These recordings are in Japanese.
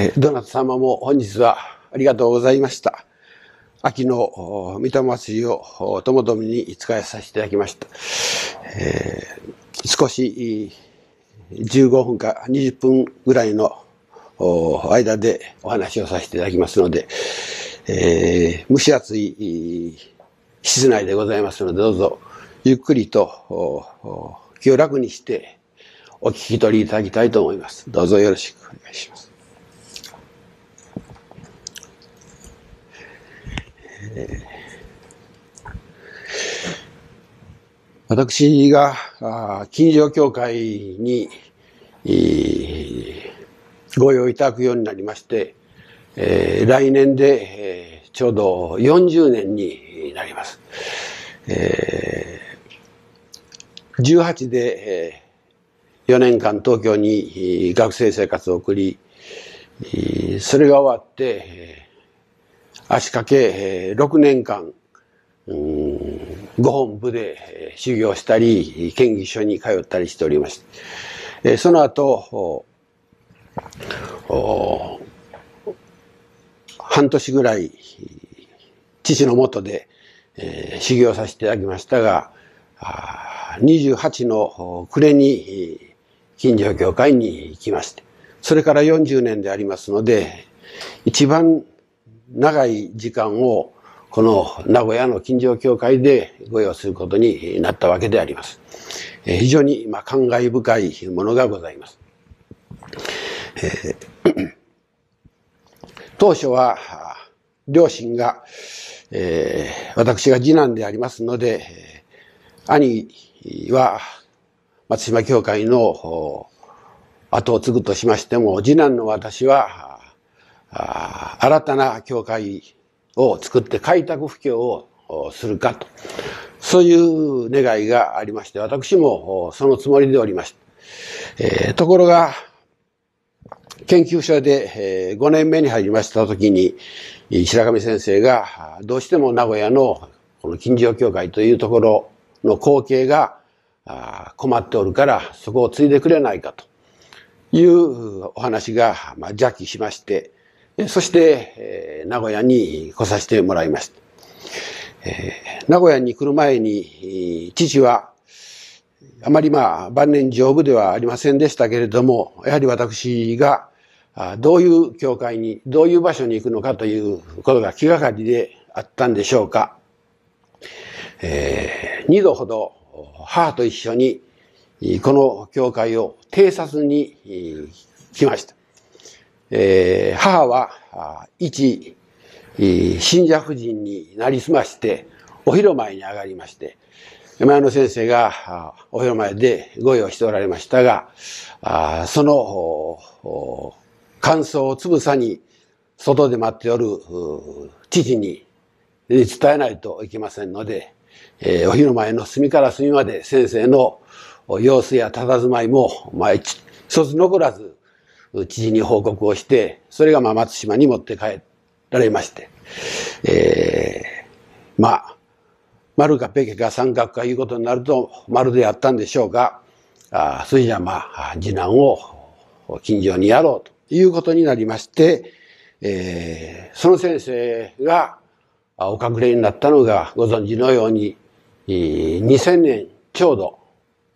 え、どなた様も本日はありがとうございました。秋の御霊祭りをともどもに使いさせていただきました。えー、少し15分か20分ぐらいの間でお話をさせていただきますので、えー、蒸し暑い室内でございますので、どうぞゆっくりと気を楽にしてお聞き取りいただきたいと思います。どうぞよろしくお願いします。私が近所協会にご用いただくようになりまして、え、来年で、え、ちょうど40年になります。えー、18で、えー、4年間東京に学生生活を送り、それが終わって、足掛け6年間、ご本部で修行したり、県議所に通ったりしておりました。その後、半年ぐらい、父のもとで、修行させていただきましたが、28の暮れに近所教会に行きまして、それから40年でありますので、一番長い時間をこの名古屋の近所教会でご用することになったわけであります。非常にま感慨深いものがございます。えー、当初は両親が、えー、私が次男でありますので、兄は松島教会の後を継ぐとしましても、次男の私は新たな教会を作って開拓布教をするかと。そういう願いがありまして、私もそのつもりでおりました。えー、ところが、研究所で5年目に入りました時に、白上先生がどうしても名古屋のこの近所教会というところの後継が困っておるからそこを継いでくれないかというお話が邪気しまして、そして、え、名古屋に来させてもらいました。え、名古屋に来る前に、父は、あまりまあ、晩年丈夫ではありませんでしたけれども、やはり私が、どういう教会に、どういう場所に行くのかということが気がかりであったんでしょうか。えー、二度ほど母と一緒に、この教会を偵察に来ました。えー、母は、一、信者夫人になりすまして、お広前に上がりまして、山山の先生がお広前でご用しておられましたが、その感想をつぶさに外で待っておる父に伝えないといけませんので、えー、お昼前の隅から隅まで先生の様子や佇まいも、まあ、一つ残らず知事に報告をして、それがまあ松島に持って帰られまして、えー、まあ、丸かペケか三角かいうことになると丸でやったんでしょうが、あそれじゃまあ、次男を近所にやろうということになりまして、えー、その先生がお隠れになったのがご存知のように、2000年ちょうど、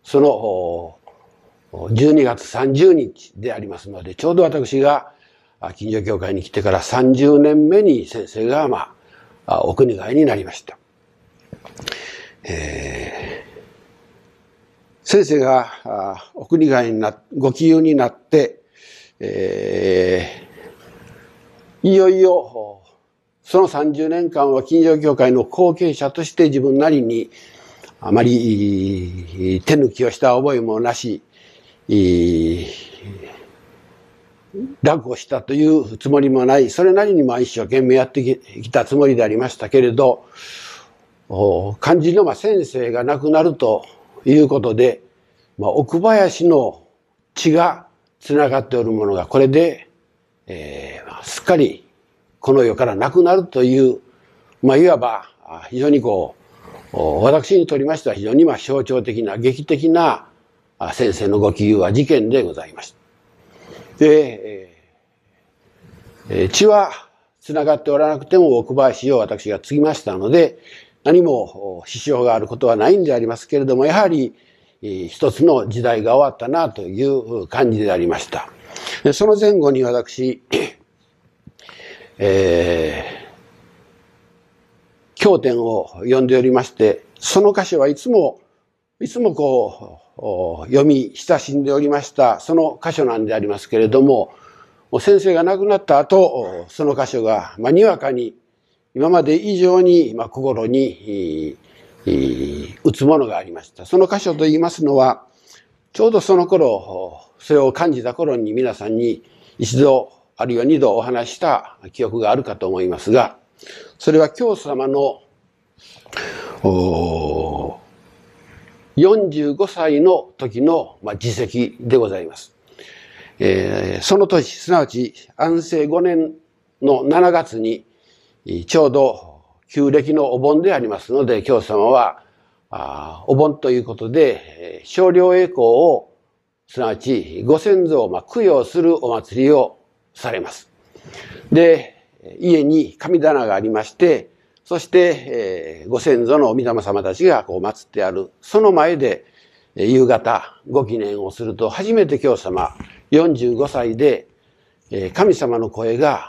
その12月30日でありますので、ちょうど私が近所協会に来てから30年目に先生が、まあ、お国替えになりました。えー、先生がお国替えにな、ご起用になって、えー、いよいよ、その30年間は近所協会の後継者として自分なりにあまり手抜きをした覚えもなし、楽をしたというつもりもない、それなりにまあ一生懸命やってきたつもりでありましたけれど、漢字のま先生が亡くなるということで、まあ、奥林の血がつながっておるものがこれで、えー、すっかりこの世からなくなるという、まあ、いわば非常にこう、私にとりましては非常にまあ象徴的な劇的な先生のご起立は事件でございました。で、え、血は繋がっておらなくても奥林を私が継ぎましたので、何も支障があることはないんでありますけれども、やはり一つの時代が終わったなという感じでありました。その前後に私、えー、経典を読んでおりまして、その箇所はいつも、いつもこう、読み親しんでおりました、その箇所なんでありますけれども、先生が亡くなった後、その箇所が、まあ、にわかに、今まで以上に、まあ、心に、打つものがありました。その箇所と言いますのは、ちょうどその頃、それを感じた頃に皆さんに一度、あるいは二度お話した記憶があるかと思いますが、それは教祖様のお、45歳の時の、まあ、自責でございます。えー、その年、すなわち安政5年の7月に、ちょうど旧暦のお盆でありますので、教祖様は、あお盆ということで、少量栄光を、すなわちご先祖をまあ供養するお祭りをされます。で、家に神棚がありまして、そして、えー、ご先祖の御霊様たちがこう祀ってある、その前で、夕方ご記念をすると、初めて教様45歳で、神様の声が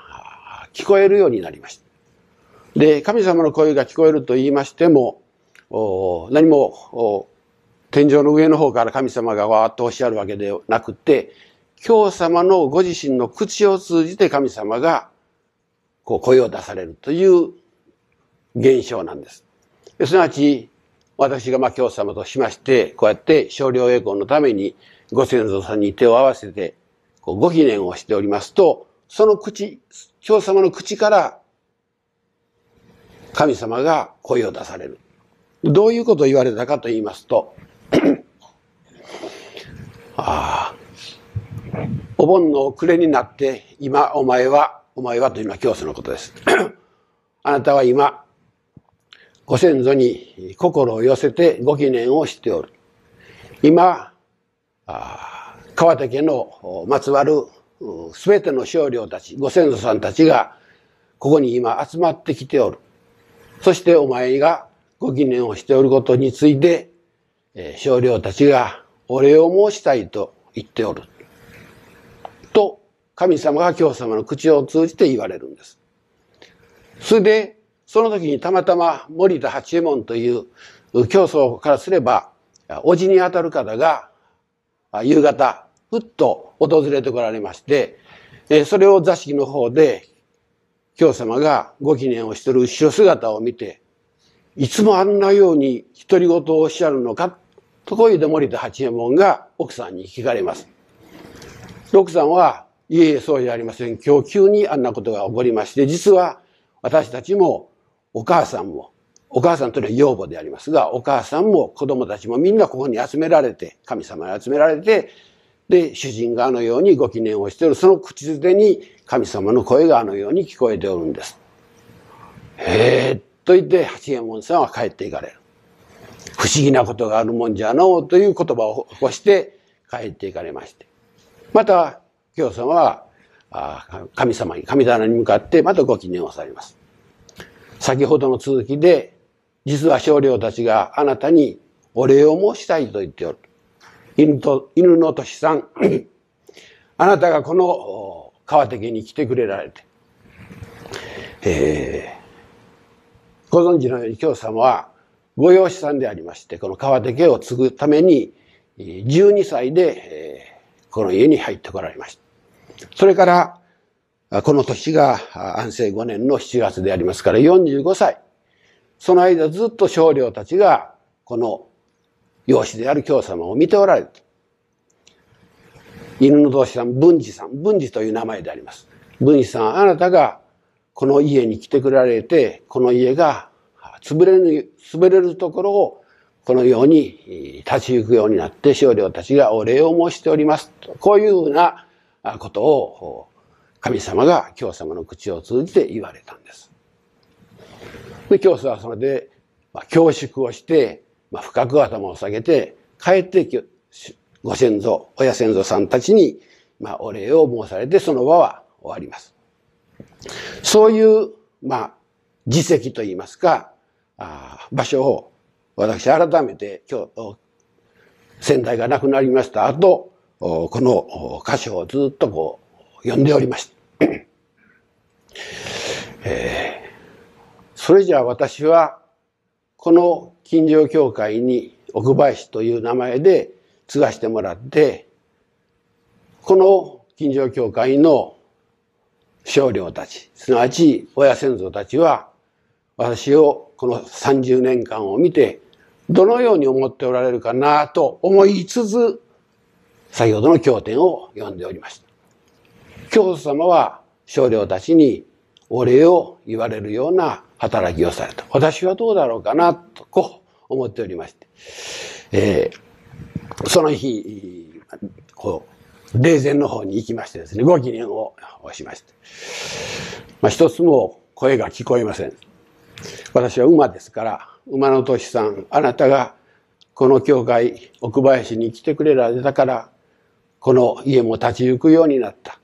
聞こえるようになりました。で、神様の声が聞こえると言いましても、何も天井の上の方から神様がわーっとおっしゃるわけではなくて、今日様のご自身の口を通じて神様がこう声を出されるという現象なんです。すなわち、私がまあ今日様としまして、こうやって少量栄光のためにご先祖さんに手を合わせて、ご記念をしておりますと、その口、今日様の口から神様が声を出される。どういうことを言われたかと言いますと、ああ、お盆の暮れになって、今お前は、お前はというのは教祖のことです。あなたは今、ご先祖に心を寄せてご記念をしておる。今、川手家のまつわるすべての少量たち、ご先祖さんたちが、ここに今集まってきておる。そしてお前がご記念をしておることについて、えー、少量たちがお礼を申したいと言っておる。と、神様が教様の口を通じて言われるんです。それで、その時にたまたま森田八右衛門という教祖からすれば、おじにあたる方が、夕方、ふっと訪れてこられまして、それを座敷の方で教様がご記念をしている後ろ姿を見て、いつもあんなように独り言をおっしゃるのか、とこいで森田八右衛門が奥さんに聞かれます。奥さんは、いえいえ、そうじゃありません。今日急にあんなことが起こりまして、実は私たちもお母さんも、お母さんというのは養母でありますが、お母さんも子供たちもみんなここに集められて、神様に集められて、で、主人があのようにご記念をしている、その口づてに神様の声があのように聞こえておるんです。へえ、と言って八右衛門さんは帰っていかれる。不思議なことがあるもんじゃのうという言葉を起こして帰っていかれまして。また、京様は神様に、神棚に向かってまたご記念をされます。先ほどの続きで、実は少量たちがあなたにお礼を申したいと言っておる。犬と、犬の年さん、あなたがこの川手家に来てくれられて、えー、ご存知のように京様はご養子さんでありまして、この川手家を継ぐために、12歳で、えー、この家に入ってこられました。それから、この年が安政5年の7月でありますから45歳。その間ずっと少量たちが、この養子である京様を見ておられる。犬の同士さん、文治さん、文治という名前であります。文治さん、あなたがこの家に来てくられて、この家が潰れる、潰れるところをこのように立ち行くようになって少量たちがお礼を申しております。こういうふうなことを神様が京様の口を通じて言われたんです。で、教祖はそれで、まあ、恐縮をして、まあ、深く頭を下げて、帰ってご先祖、親先祖さんたちに、まあ、お礼を申されて、その場は終わります。そういう、まあ、実績といいますか、あ場所を私改めて今日、先代が亡くなりました後、この箇所をずっとこうう読んでおりました。えー、それじゃあ私はこの金城教会に奥林という名前で継がしてもらって、この金城教会の少領たち、すなわち親先祖たちは、私をこの30年間を見て、どのように思っておられるかなと思いつつ、先ほどの経典を読んでおりました。教祖様は少領たちにお礼を言われるような働きをされた。私はどうだろうかなと、こう思っておりまして。えー、その日、こう、霊前の方に行きましてですね、ご記念をしまして。まあ、一つも声が聞こえません。私は馬ですから、馬の年さん、あなたがこの教会、奥林に来てくれられたから、この家も立ち行くようになった。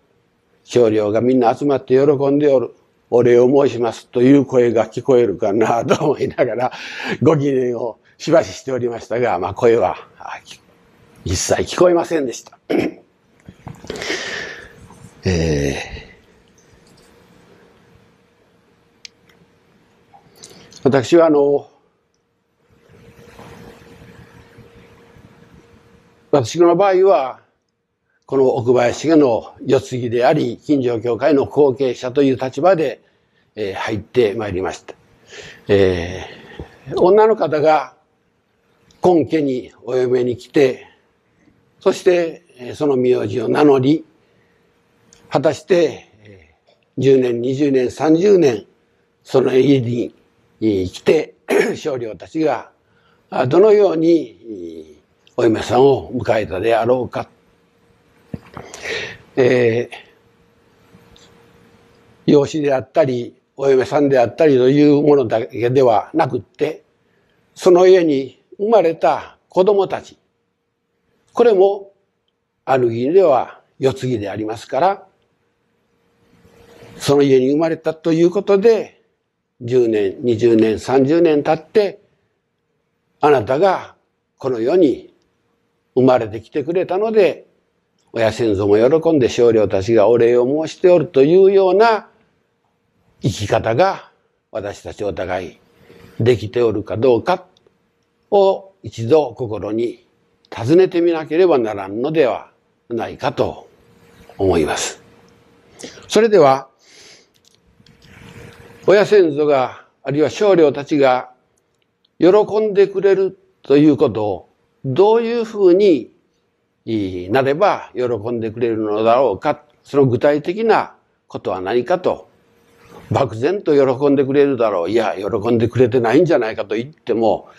少量がみんな集まって喜んでおる。お礼を申しますという声が聞こえるかなと思いながら、ご記念をしばししておりましたが、まあ声は一切聞こえませんでした。えー私はあの、私の場合は、この奥林家の世継ぎであり、近所教会の後継者という立場で、えー、入ってまいりました。えー、女の方が今家にお嫁に来て、そしてその名字を名乗り、果たして10年、20年、30年、その家に来て、少量たちがどのようにお嫁さんを迎えたであろうか。えー、養子であったり、お嫁さんであったりというものだけではなくって、その家に生まれた子供たち、これもある意味では世継ぎでありますから、その家に生まれたということで、10年、20年、30年経って、あなたがこの世に生まれてきてくれたので、親先祖も喜んで少量たちがお礼を申しておるというような生き方が私たちお互いできておるかどうかを一度心に尋ねてみなければならんのではないかと思います。それでは、親先祖が、あるいは少量たちが喜んでくれるということをどういうふうになれば喜んでくれるのだろうか、その具体的なことは何かと、漠然と喜んでくれるだろう、いや、喜んでくれてないんじゃないかと言っても、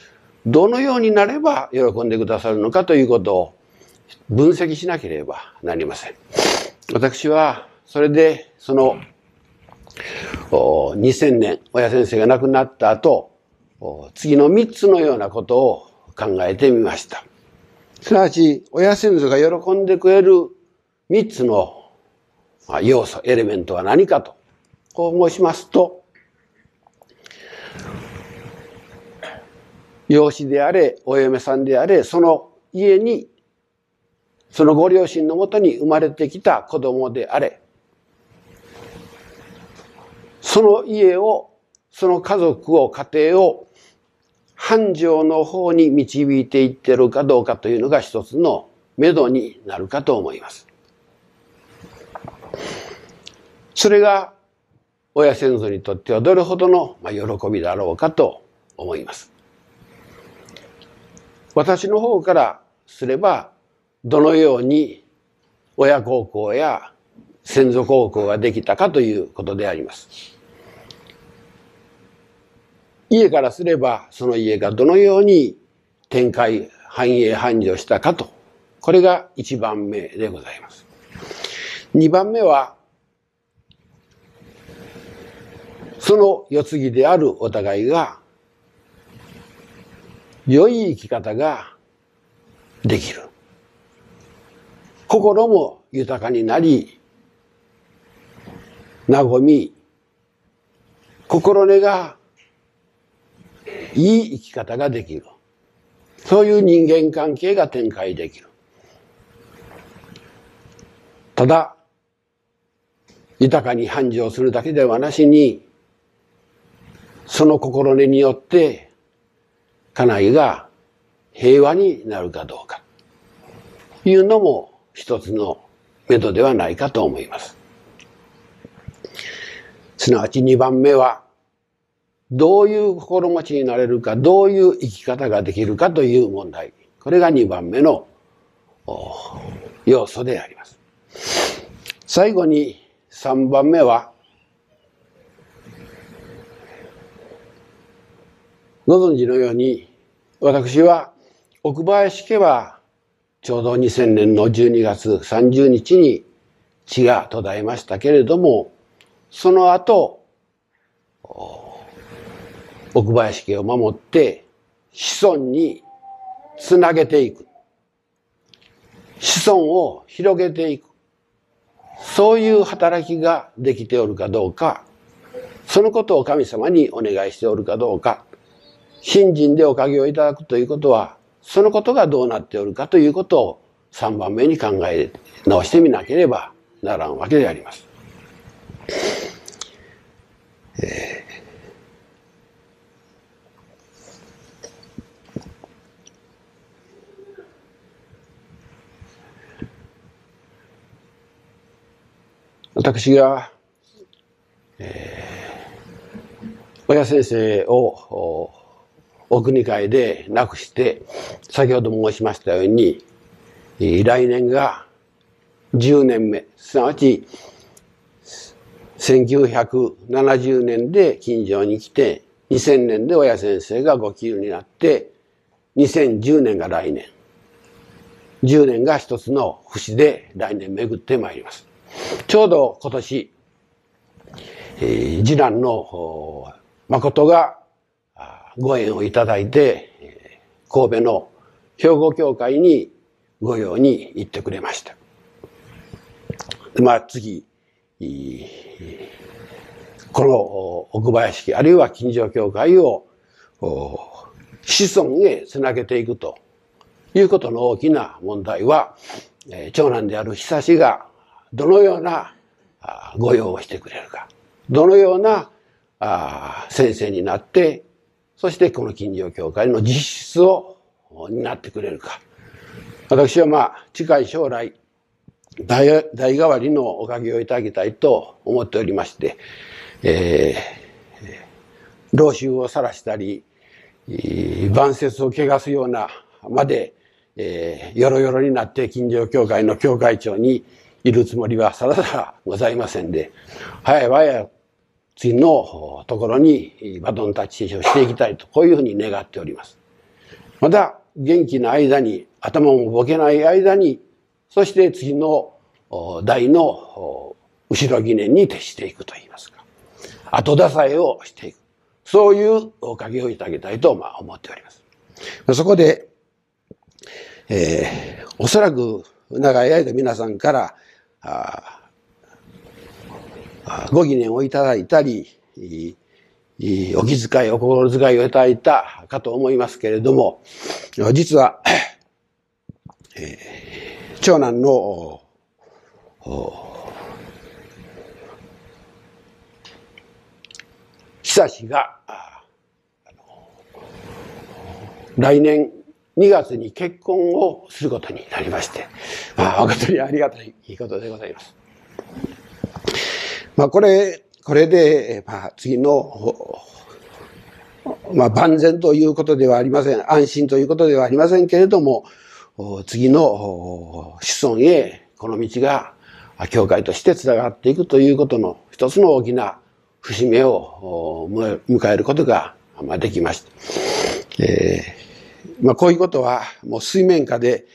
どのようになれば喜んでくださるのかということを分析しなければなりません。私は、それで、その、2000年、親先生が亡くなった後、次の3つのようなことを考えてみました。すなわち、親先祖が喜んでくれる三つの要素、エレメントは何かと、こう申しますと、養子であれ、お嫁さんであれ、その家に、そのご両親のもとに生まれてきた子供であれ、その家を、その家族を、家庭を繁盛の方に導いていってるかどうかというのが一つの目処になるかと思います。それが親先祖にとってはどれほどの喜びだろうかと思います。私の方からすればどのように親孝行や先祖孝行ができたかということであります。家からすればその家がどのように展開、繁栄、繁盛したかと。これが一番目でございます。二番目は、その世継ぎであるお互いが、良い生き方ができる。心も豊かになり、和み、心根がいい生き方ができる。そういう人間関係が展開できる。ただ、豊かに繁盛するだけではなしに、その心根によって、家内が平和になるかどうか、いうのも一つの目処ではないかと思います。すなわち二番目は、どういう心持ちになれるか、どういう生き方ができるかという問題。これが二番目の要素であります。最後に三番目は、ご存知のように、私は奥林家はちょうど2000年の12月30日に血が途絶えましたけれども、その後、奥林家を守って子孫につなげていく。子孫を広げていく。そういう働きができておるかどうか、そのことを神様にお願いしておるかどうか、信心でおかげをいただくということは、そのことがどうなっておるかということを3番目に考え直してみなければならんわけであります。えー私が、えー、親先生をお国会で亡くして、先ほど申しましたように、来年が10年目、すなわち1970年で近所に来て、2000年で親先生がご急になって、2010年が来年。10年が一つの節で来年巡ってまいります。ちょうど今年、えー、次男の誠がご縁をいただいて、神戸の兵庫教会に御用に行ってくれました。まあ次、この奥林家、あるいは近所教会を子孫へつなげていくということの大きな問題は、長男である久しがどのような御用をしてくれるか、どのような先生になって、そしてこの近所教会の実質を担ってくれるか。私はまあ、近い将来、代代替わりのおかげをいただきたいと思っておりまして、えー、老臭を晒したり、晩節を汚すようなまで、えー、よろよろになって近所教会の教会長にいるつもりはさらさらございませんで、早い早い次のところにバトンタッチをしていきたいと、こういうふうに願っております。また、元気な間に、頭もボケない間に、そして次の代の後ろ疑念に徹していくといいますか、後支えをしていく。そういうおかげをいただきたいと、まあ、思っております。そこで、えー、おそらく長い間皆さんから、ご疑念をいただいたり、お気遣い、お心遣いをいただいたかと思いますけれども、実は、えー、長男の久しが、来年2月に結婚をすることになりまして、まあ、誠にありがたいことでございます。まあ、これ、これで、まあ、次の、まあ、万全ということではありません。安心ということではありませんけれども、次の子孫へ、この道が、教会として繋がっていくということの一つの大きな節目を迎えることができました。えーまあ、こういうことは、もう水面下で、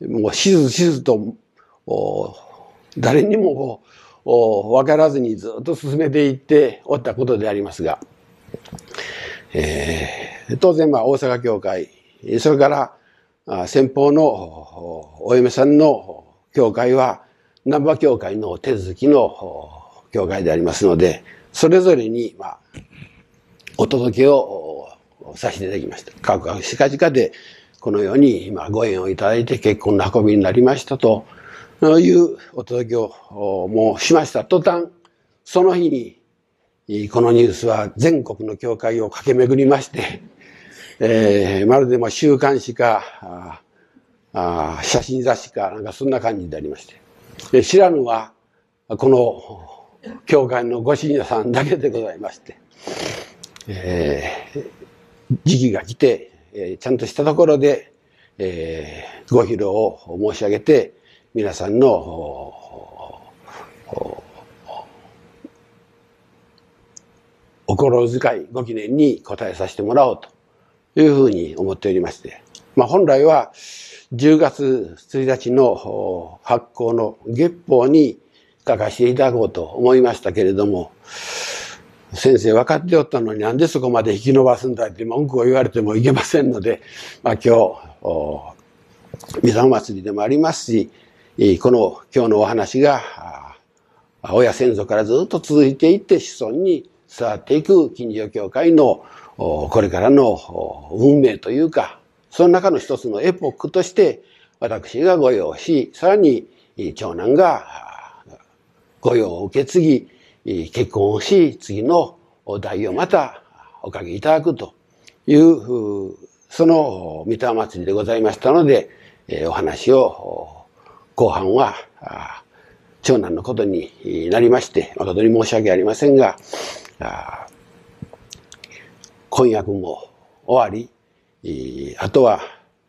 もうしずしずと、誰にも分からずにずっと進めていっておったことでありますが、えー、当然まあ大阪教会、それから先方のお嫁さんの教会は、南波教会の手続きの教会でありますので、それぞれに、まあ、お届けをさせてきました。各々しかじかで、このように今ご縁をいただいて結婚の運びになりましたというお届けをもうしました途端、その日に、このニュースは全国の教会を駆け巡りまして、えー、まるでも週刊誌か、あ写真雑誌か、なんかそんな感じでありまして。で知らぬは、この教会のご信者さんだけでございまして、えー、時期が来て、え、ちゃんとしたところで、えー、ご披露を申し上げて、皆さんのお心遣い、ご記念に応えさせてもらおうというふうに思っておりまして、まあ本来は10月1日の発行の月報に書かせていただこうと思いましたけれども、先生分かっておったのになんでそこまで引き伸ばすんだって文句を言われてもいけませんので、まあ今日、三沢祭りでもありますし、この今日のお話が、親先祖からずっと続いていって子孫に伝わっていく近所教会のこれからの運命というか、その中の一つのエポックとして私が御用し、さらに長男が御用を受け継ぎ、結婚をし、次の代をまたおかけいただくという、その三田祭りでございましたので、お話を後半は長男のことになりまして、誠に申し訳ありませんが、婚約も終わり、あとは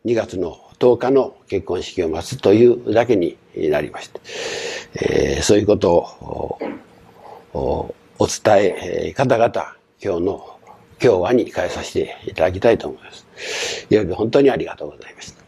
2月の10日の結婚式を待つというだけになりまして、えー、そういうことをお伝え、方々、今日の、今日はに変えさせていただきたいと思います。いよいよ本当にありがとうございました。